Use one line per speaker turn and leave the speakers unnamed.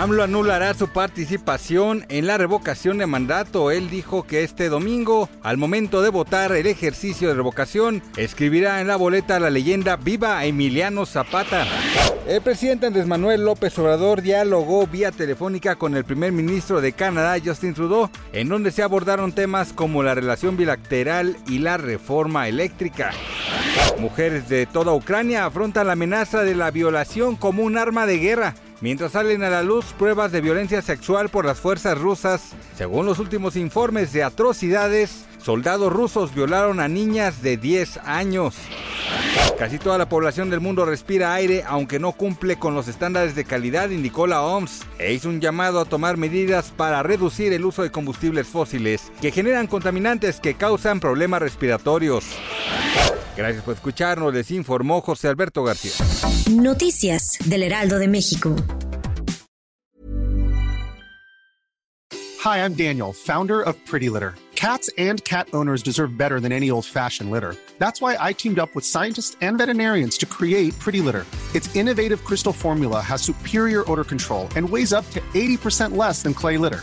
AMLO anulará su participación en la revocación de mandato. Él dijo que este domingo, al momento de votar el ejercicio de revocación, escribirá en la boleta la leyenda Viva Emiliano Zapata. El presidente Andrés Manuel López Obrador dialogó vía telefónica con el primer ministro de Canadá, Justin Trudeau, en donde se abordaron temas como la relación bilateral y la reforma eléctrica. Mujeres de toda Ucrania afrontan la amenaza de la violación como un arma de guerra mientras salen a la luz pruebas de violencia sexual por las fuerzas rusas. Según los últimos informes de atrocidades, soldados rusos violaron a niñas de 10 años. Casi toda la población del mundo respira aire aunque no cumple con los estándares de calidad, indicó la OMS, e hizo un llamado a tomar medidas para reducir el uso de combustibles fósiles que generan contaminantes que causan problemas respiratorios. Gracias por escucharnos, les informó José Alberto García.
Noticias del Heraldo de México.
Hi, I'm Daniel, founder of Pretty Litter. Cats and cat owners deserve better than any old-fashioned litter. That's why I teamed up with scientists and veterinarians to create Pretty Litter. Its innovative crystal formula has superior odor control and weighs up to 80% less than clay litter.